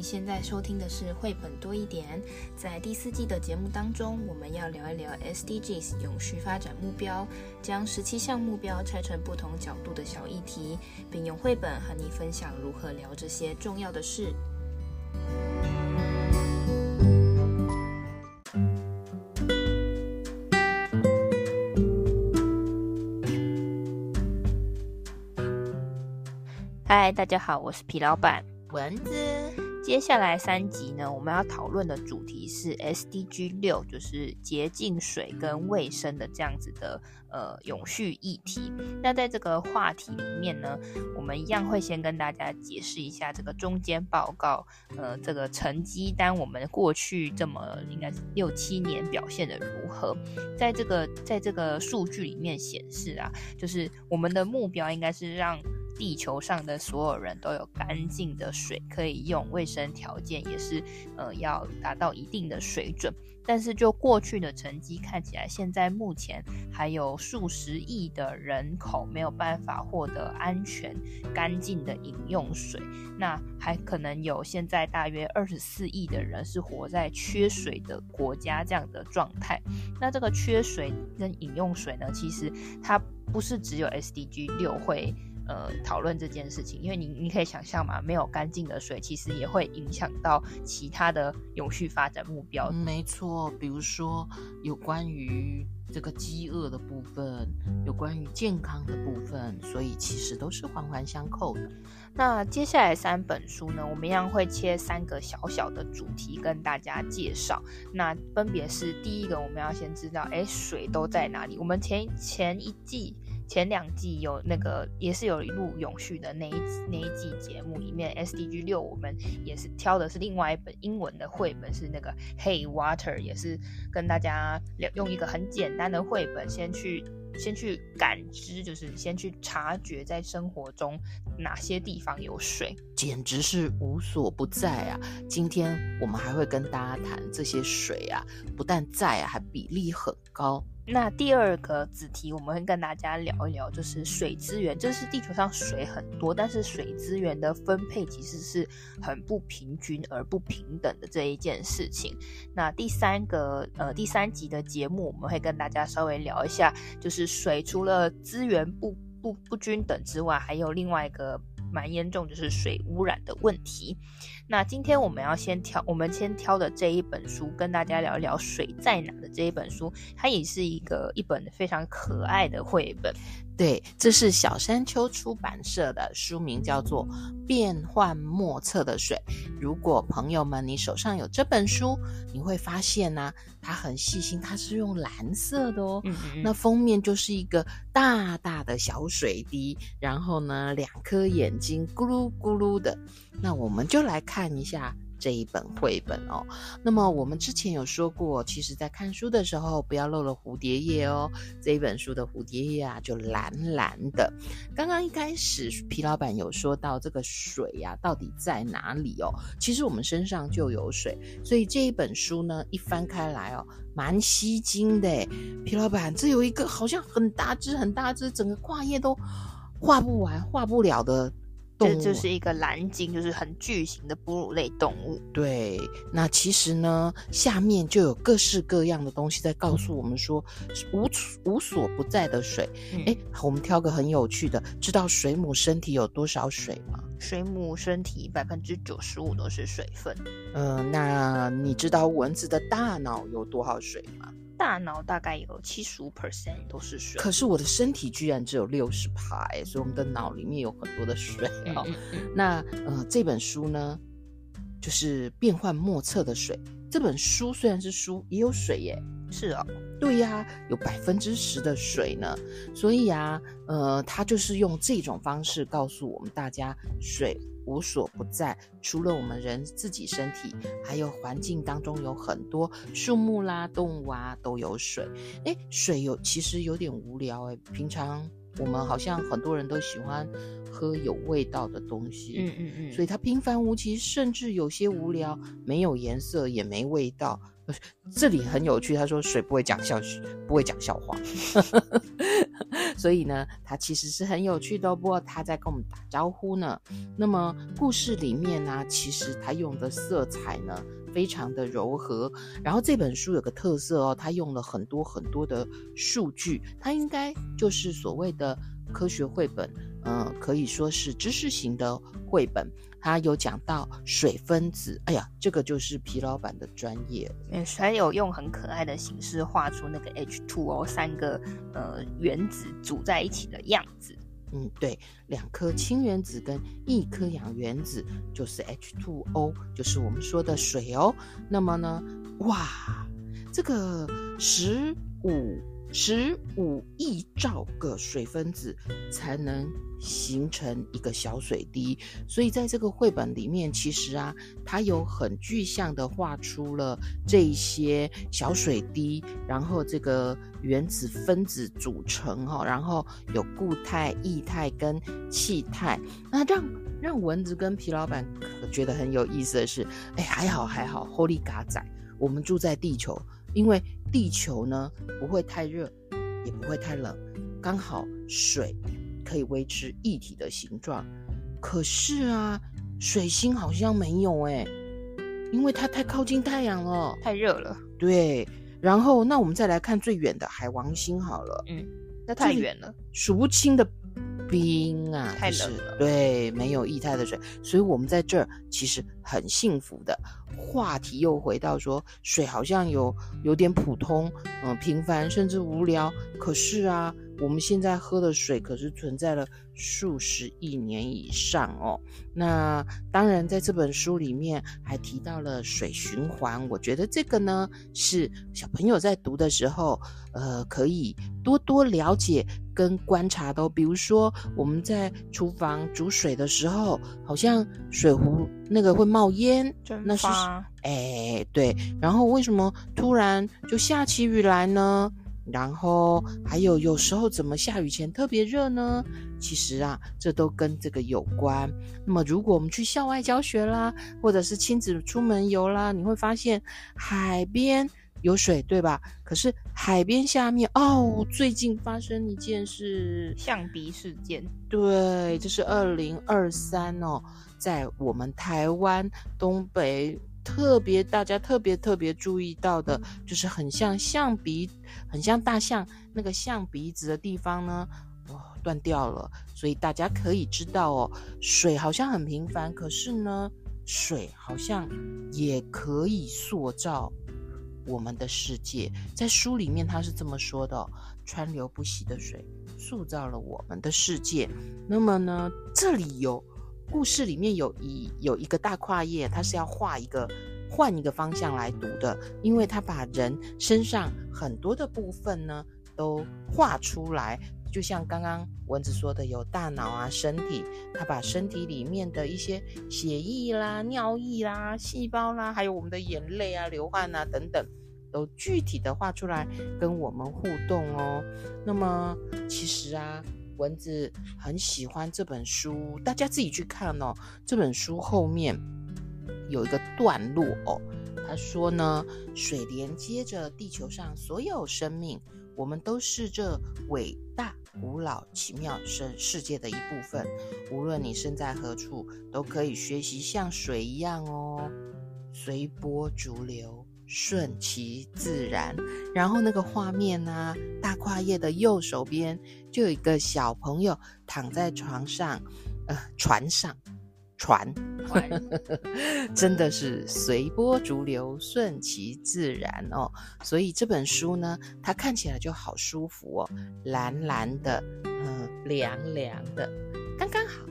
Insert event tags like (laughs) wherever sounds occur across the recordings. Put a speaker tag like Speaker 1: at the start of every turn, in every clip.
Speaker 1: 你现在收听的是绘本多一点。在第四季的节目当中，我们要聊一聊 SDGs 永续发展目标，将十七项目标拆成不同角度的小议题，并用绘本和你分享如何聊这些重要的事。嗨，大家好，我是皮老板。
Speaker 2: 蚊子，
Speaker 1: 接下来三集呢，我们要讨论的主题是 SDG 六，就是洁净水跟卫生的这样子的呃永续议题。那在这个话题里面呢，我们一样会先跟大家解释一下这个中间报告，呃，这个成绩单我们过去这么应该是六七年表现的如何。在这个在这个数据里面显示啊，就是我们的目标应该是让。地球上的所有人都有干净的水可以用，卫生条件也是呃要达到一定的水准。但是就过去的成绩看起来，现在目前还有数十亿的人口没有办法获得安全干净的饮用水，那还可能有现在大约二十四亿的人是活在缺水的国家这样的状态。那这个缺水跟饮用水呢，其实它不是只有 SDG 六会。呃，讨论这件事情，因为你你可以想象嘛，没有干净的水，其实也会影响到其他的永续发展目标。
Speaker 2: 没错，比如说有关于这个饥饿的部分，有关于健康的部分，所以其实都是环环相扣的。
Speaker 1: 那接下来三本书呢，我们一样会切三个小小的主题跟大家介绍。那分别是第一个，我们要先知道，哎，水都在哪里？我们前前一季。前两季有那个也是有一路永续的那一那一季节目里面，SDG 六我们也是挑的是另外一本英文的绘本，是那个 Hey Water，也是跟大家用一个很简单的绘本，先去先去感知，就是先去察觉在生活中哪些地方有水，
Speaker 2: 简直是无所不在啊！今天我们还会跟大家谈这些水啊，不但在啊，还比例很高。
Speaker 1: 那第二个子题，我们会跟大家聊一聊，就是水资源。这是地球上水很多，但是水资源的分配其实是很不平均而不平等的这一件事情。那第三个，呃，第三集的节目，我们会跟大家稍微聊一下，就是水除了资源不不不均等之外，还有另外一个。蛮严重，就是水污染的问题。那今天我们要先挑，我们先挑的这一本书，跟大家聊一聊水在哪的这一本书，它也是一个一本非常可爱的绘本。
Speaker 2: 对，这是小山丘出版社的书名，叫做《变幻莫测的水》。如果朋友们你手上有这本书，你会发现呢、啊，它很细心，它是用蓝色的哦。嗯嗯。那封面就是一个大大的小水滴，然后呢，两颗眼睛咕噜咕噜的。那我们就来看看一下。这一本绘本哦，那么我们之前有说过，其实在看书的时候不要漏了蝴蝶叶哦。这一本书的蝴蝶叶啊，就蓝蓝的。刚刚一开始皮老板有说到这个水呀、啊，到底在哪里哦？其实我们身上就有水，所以这一本书呢，一翻开来哦，蛮吸睛的。皮老板，这有一个好像很大只、很大只，整个跨页都画不完、画不了的。
Speaker 1: 这就是一个蓝鲸，就是很巨型的哺乳类动物。
Speaker 2: 对，那其实呢，下面就有各式各样的东西在告诉我们说，无无所不在的水。哎、嗯，我们挑个很有趣的，知道水母身体有多少水吗？
Speaker 1: 水母身体百分之九十五都是水分。
Speaker 2: 嗯、呃，那你知道蚊子的大脑有多少水吗？
Speaker 1: 大脑大概有七十五 percent 都是水，
Speaker 2: 可是我的身体居然只有六十趴，所以我们的脑里面有很多的水哦。嗯嗯嗯、那呃，这本书呢，就是变幻莫测的水。这本书虽然是书，也有水耶。
Speaker 1: 是啊、哦，
Speaker 2: 对呀，有百分之十的水呢。所以啊，呃，他就是用这种方式告诉我们大家水。无所不在，除了我们人自己身体，还有环境当中有很多树木啦、动物啊都有水。诶，水有其实有点无聊诶，平常我们好像很多人都喜欢喝有味道的东西，嗯嗯嗯，所以它平凡无奇，甚至有些无聊，没有颜色也没味道。这里很有趣，他说水不会讲笑，不会讲笑话。(laughs) 所以呢，它其实是很有趣的。不过他在跟我们打招呼呢。那么故事里面呢，其实他用的色彩呢，非常的柔和。然后这本书有个特色哦，他用了很多很多的数据，它应该就是所谓的科学绘本，嗯，可以说是知识型的绘本。他有讲到水分子，哎呀，这个就是皮老板的专业。
Speaker 1: 嗯，还有用很可爱的形式画出那个 H2O 三个呃原子组在一起的样子。
Speaker 2: 嗯，对，两颗氢原子跟一颗氧原子就是 H2O，就是我们说的水哦。那么呢，哇，这个十五。十五亿兆个水分子才能形成一个小水滴，所以在这个绘本里面，其实啊，它有很具象的画出了这些小水滴，然后这个原子分子组成哈，然后有固态、液态跟气态。那让让蚊子跟皮老板觉得很有意思的是，哎，还好还好，Holy 嘎仔，我们住在地球。因为地球呢，不会太热，也不会太冷，刚好水可以维持液体的形状。可是啊，水星好像没有哎，因为它太靠近太阳了，
Speaker 1: 太热了。
Speaker 2: 对，然后那我们再来看最远的海王星好了。
Speaker 1: 嗯，那太远了，
Speaker 2: 数不清的冰啊，
Speaker 1: 太冷了。
Speaker 2: 对，没有液态的水，所以我们在这儿其实很幸福的。话题又回到说，水好像有有点普通，嗯，平凡甚至无聊。可是啊，我们现在喝的水可是存在了数十亿年以上哦。那当然，在这本书里面还提到了水循环。我觉得这个呢，是小朋友在读的时候，呃，可以多多了解。跟观察都，比如说我们在厨房煮水的时候，好像水壶那个会冒烟，那是哎对。然后为什么突然就下起雨来呢？然后还有有时候怎么下雨前特别热呢？其实啊，这都跟这个有关。那么如果我们去校外教学啦，或者是亲子出门游啦，你会发现海边。有水对吧？可是海边下面哦，最近发生一件事，
Speaker 1: 象鼻事件。
Speaker 2: 对，这是二零二三哦，在我们台湾东北特别大家特别特别注意到的，就是很像象鼻，很像大象那个象鼻子的地方呢，哦，断掉了。所以大家可以知道哦，水好像很平凡，可是呢，水好像也可以塑造。我们的世界，在书里面他是这么说的：川流不息的水塑造了我们的世界。那么呢，这里有故事里面有一有一个大跨页，它是要画一个换一个方向来读的，因为它把人身上很多的部分呢都画出来，就像刚刚蚊子说的，有大脑啊、身体，它把身体里面的一些血液啦、尿液啦、细胞啦，还有我们的眼泪啊、流汗啊等等。都具体的画出来跟我们互动哦。那么其实啊，蚊子很喜欢这本书，大家自己去看哦。这本书后面有一个段落哦，他说呢，水连接着地球上所有生命，我们都是这伟大、古老、奇妙生世界的一部分。无论你身在何处，都可以学习像水一样哦，随波逐流。顺其自然，然后那个画面呢、啊，大跨页的右手边就有一个小朋友躺在床上，呃，船上，船，船 (laughs) 真的是随波逐流，顺其自然哦。所以这本书呢，它看起来就好舒服哦，蓝蓝的，嗯、呃，凉凉的，刚刚好。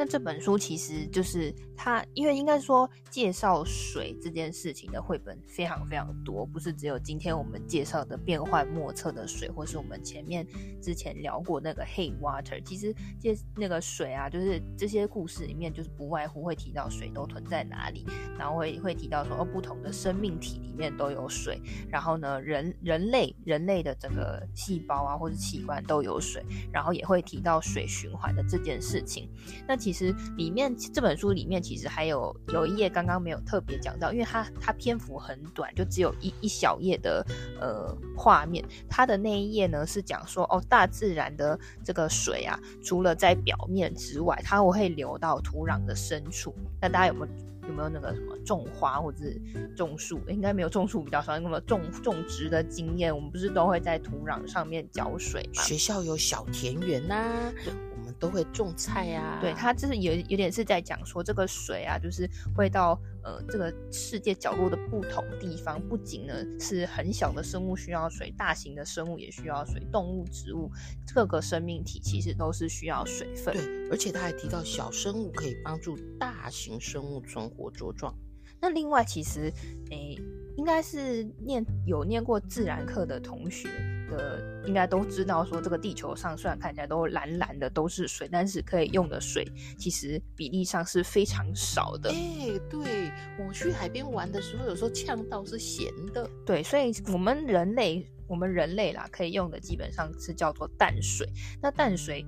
Speaker 2: 那这本书其实就是它，因为应该说介绍水这件事情的绘本非常非常多，不是只有今天我们介绍的变幻莫测的水，或是我们前面之前聊过那个 Hey Water。其实介那个水啊，就是这些故事里面就是不外乎会提到水都存在哪里，然后会会提到说哦，不同的生命体里面都有水，然后呢，人人类人类的整个细胞啊或者器官都有水，然后也会提到水循环的这件事情。那其
Speaker 1: 其实里面这本书里面其实还有有一页刚刚没有特别讲到，因为它它篇幅很短，就只有一一小页的呃画面。它的那一页呢是讲说哦，大自然的这个水啊，除了在表面之外，它会流到土壤的深处。那大家有没有？有没有那个什么种花或者是种树？应该没有种树比较少。那么种种植的经验，我们不是都会在土壤上面浇水吗？
Speaker 2: 学校有小田园呐、啊，我们都会种菜呀、啊。
Speaker 1: 对，它就是有有点是在讲说，这个水啊，就是会到呃这个世界角落的不同地方。不仅呢是很小的生物需要水，大型的生物也需要水，动物、植物各个生命体其实都是需要水分。
Speaker 2: 对，而且他还提到小生物可以帮助大型生物存活。活茁壮。
Speaker 1: 那另外，其实，诶、欸，应该是念有念过自然课的同学的，应该都知道，说这个地球上虽然看起来都蓝蓝的都是水，但是可以用的水其实比例上是非常少的。
Speaker 2: 哎、欸，对，我去海边玩的时候，有时候呛到是咸的。
Speaker 1: 对，所以我们人类，我们人类啦，可以用的基本上是叫做淡水。那淡水。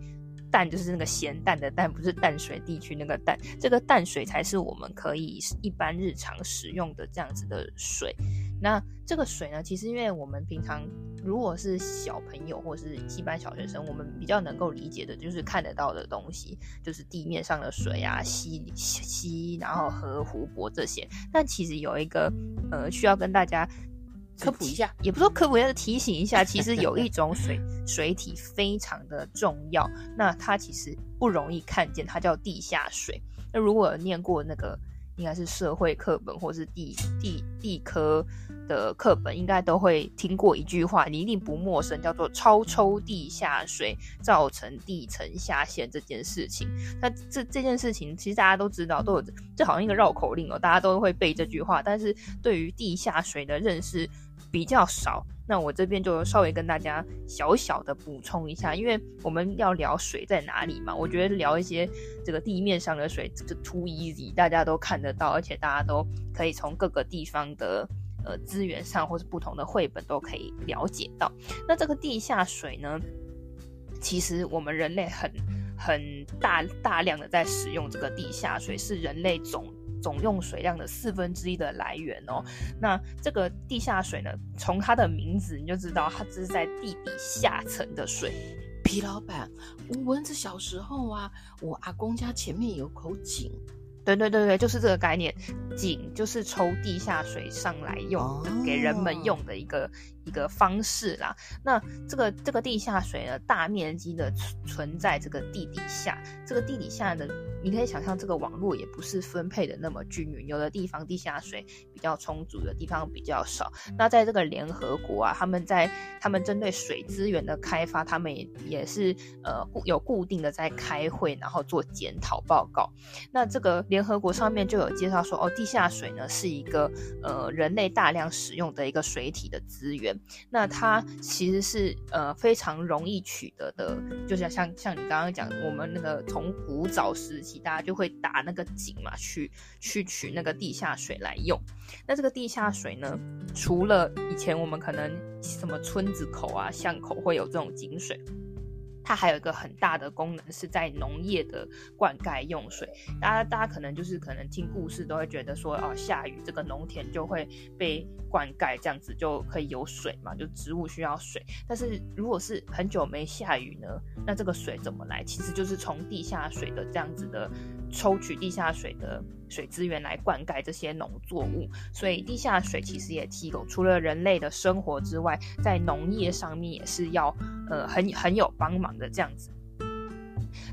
Speaker 1: 淡就是那个咸淡的淡，不是淡水地区那个淡。这个淡水才是我们可以一般日常使用的这样子的水。那这个水呢，其实因为我们平常如果是小朋友或是一般小学生，我们比较能够理解的就是看得到的东西，就是地面上的水啊，溪溪，然后河湖泊这些。但其实有一个呃，需要跟大家。
Speaker 2: 科普一下，
Speaker 1: 也不说科普，要是提醒一下，其实有一种水水体非常的重要，那它其实不容易看见，它叫地下水。那如果有念过那个，应该是社会课本或是地地地科的课本，应该都会听过一句话，你一定不陌生，叫做超抽地下水造成地层下陷这件事情。那这这件事情其实大家都知道，都有这好像一个绕口令哦，大家都会背这句话，但是对于地下水的认识。比较少，那我这边就稍微跟大家小小的补充一下，因为我们要聊水在哪里嘛，我觉得聊一些这个地面上的水，这个 too easy，大家都看得到，而且大家都可以从各个地方的呃资源上或是不同的绘本都可以了解到。那这个地下水呢，其实我们人类很很大大量的在使用这个地下水，是人类总。总用水量的四分之一的来源哦，那这个地下水呢，从它的名字你就知道，它这是在地底下层的水。
Speaker 2: 皮老板，我蚊子小时候啊，我阿公家前面有口井。
Speaker 1: 对对对对，就是这个概念，井就是抽地下水上来用的，哦，给人们用的一个一个方式啦。那这个这个地下水呢，大面积的存在这个地底下，这个地底下的。你可以想象，这个网络也不是分配的那么均匀，有的地方地下水比较充足，的地方比较少。那在这个联合国啊，他们在他们针对水资源的开发，他们也也是呃固有固定的在开会，然后做检讨报告。那这个联合国上面就有介绍说，哦，地下水呢是一个呃人类大量使用的一个水体的资源。那它其实是呃非常容易取得的，就像像像你刚刚讲，我们那个从古早时期。大家就会打那个井嘛，去去取那个地下水来用。那这个地下水呢，除了以前我们可能什么村子口啊、巷口会有这种井水。它还有一个很大的功能，是在农业的灌溉用水。大家大家可能就是可能听故事都会觉得说，哦，下雨这个农田就会被灌溉，这样子就可以有水嘛，就植物需要水。但是如果是很久没下雨呢，那这个水怎么来？其实就是从地下水的这样子的抽取地下水的水资源来灌溉这些农作物。所以地下水其实也提供除了人类的生活之外，在农业上面也是要呃很很有帮忙的这样子，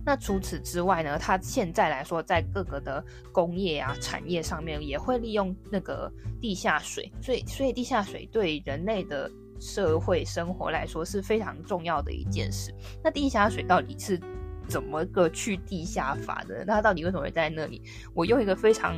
Speaker 1: 那除此之外呢，它现在来说，在各个的工业啊产业上面也会利用那个地下水，所以所以地下水对人类的社会生活来说是非常重要的一件事。那地下水到底是怎么个去地下法的？那它到底为什么会在那里？我用一个非常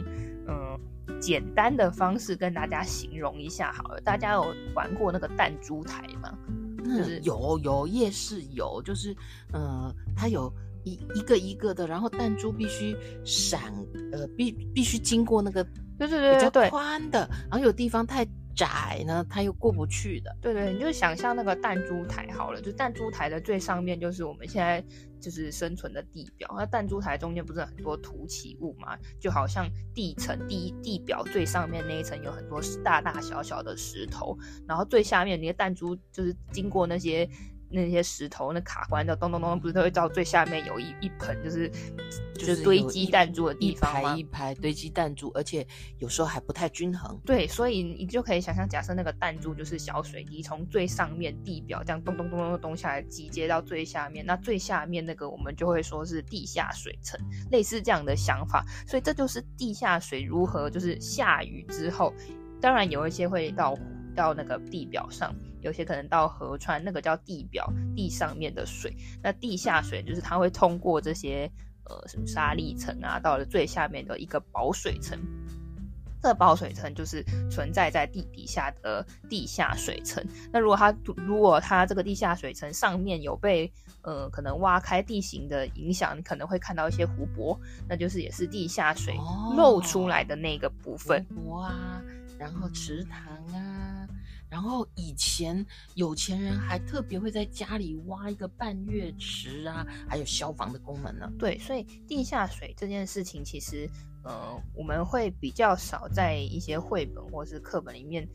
Speaker 1: 嗯简单的方式跟大家形容一下好了。大家有玩过那个弹珠台吗？就是
Speaker 2: 嗯、有有夜市有，就是呃，它有一一个一个的，然后弹珠必须闪，呃，必必须经过那个，
Speaker 1: 对对对对，
Speaker 2: 比较宽的，然后有地方太窄呢，它又过不去的。
Speaker 1: 对对，你就想象那个弹珠台好了，就弹珠台的最上面就是我们现在就是生存的地表，那弹珠台中间不是很多凸起物嘛？就好像地层第一地表最上面那一层有很多大大小小的石头，然后最下面那些弹珠就是经过那些。那些石头，那卡关的咚咚咚，不是都会到最下面有一一盆，就是就是堆积弹珠的地方吗？
Speaker 2: 一排一排堆积弹珠，而且有时候还不太均衡。
Speaker 1: 对，所以你就可以想象，假设那个弹珠就是小水滴，从最上面地表这样咚咚咚咚咚下来，集结到最下面，那最下面那个我们就会说是地下水层，类似这样的想法。所以这就是地下水如何，就是下雨之后，当然有一些会到到那个地表上。有些可能到河川，那个叫地表，地上面的水。那地下水就是它会通过这些呃什么沙砾层啊，到了最下面的一个保水层。这个保水层就是存在在地底下的地下水层。那如果它如果它这个地下水层上面有被呃可能挖开地形的影响，你可能会看到一些湖泊，那就是也是地下水漏出来的那个部分。
Speaker 2: 湖泊啊，然后池塘啊。然后以前有钱人还特别会在家里挖一个半月池啊，还有消防的功能呢。
Speaker 1: 对，所以地下水这件事情，其实呃我们会比较少在一些绘本或是课本里面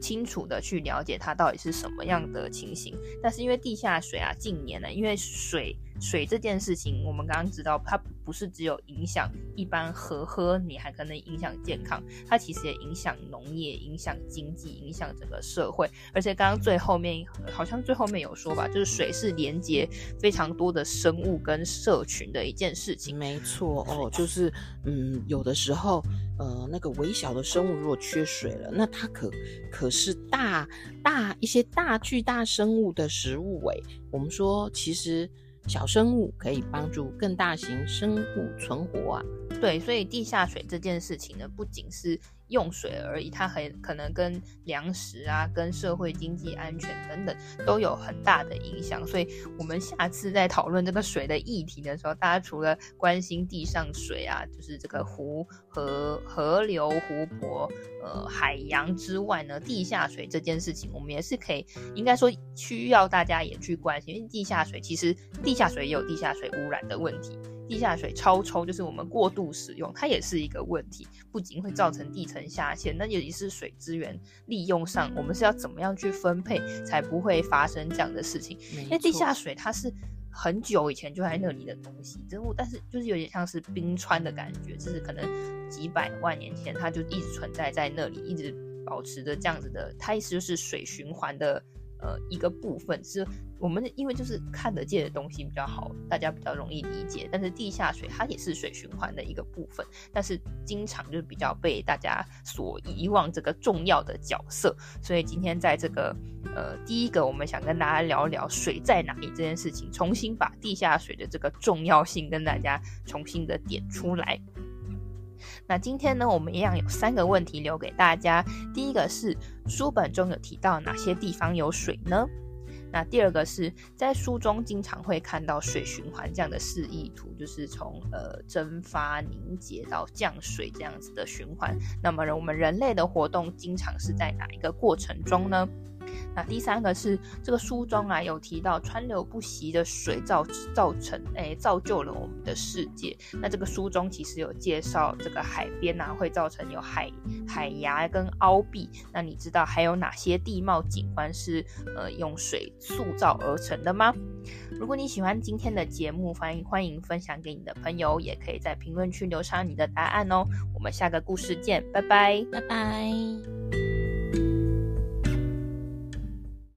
Speaker 1: 清楚的去了解它到底是什么样的情形。但是因为地下水啊，近年呢，因为水。水这件事情，我们刚刚知道，它不是只有影响一般喝喝，你还可能影响健康，它其实也影响农业、影响经济、影响整个社会。而且刚刚最后面好像最后面有说吧，就是水是连接非常多的生物跟社群的一件事情。
Speaker 2: 没错哦，就是嗯，有的时候呃，那个微小的生物如果缺水了，那它可可是大大一些大巨大生物的食物诶。我们说其实。小生物可以帮助更大型生物存活啊，
Speaker 1: 对，所以地下水这件事情呢，不仅是用水而已，它很可能跟粮食啊、跟社会经济安全等等都有很大的影响。所以，我们下次在讨论这个水的议题的时候，大家除了关心地上水啊，就是这个湖、河、河流、湖泊、呃海洋之外呢，地下水这件事情，我们也是可以，应该说需要大家也去关心，因为地下水其实地下水也有地下水污染的问题。地下水超抽就是我们过度使用，它也是一个问题，不仅会造成地层下陷，那也是水资源利用上，我们是要怎么样去分配，才不会发生这样的事情？因为地下水它是很久以前就在那里的东西，之后但是就是有点像是冰川的感觉，就是可能几百万年前它就一直存在在那里，一直保持着这样子的，它意思就是水循环的。呃，一个部分是我们因为就是看得见的东西比较好，大家比较容易理解。但是地下水它也是水循环的一个部分，但是经常就比较被大家所遗忘这个重要的角色。所以今天在这个呃第一个，我们想跟大家聊聊水在哪里这件事情，重新把地下水的这个重要性跟大家重新的点出来。那今天呢，我们一样有三个问题留给大家。第一个是书本中有提到哪些地方有水呢？那第二个是在书中经常会看到水循环这样的示意图，就是从呃蒸发凝结到降水这样子的循环。那么我们人类的活动经常是在哪一个过程中呢？那第三个是这个书中啊有提到川流不息的水造造成诶造就了我们的世界。那这个书中其实有介绍这个海边啊会造成有海海崖跟凹壁。那你知道还有哪些地貌景观是呃用水塑造而成的吗？如果你喜欢今天的节目，欢迎欢迎分享给你的朋友，也可以在评论区留下你的答案哦。我们下个故事见，拜拜，
Speaker 2: 拜拜。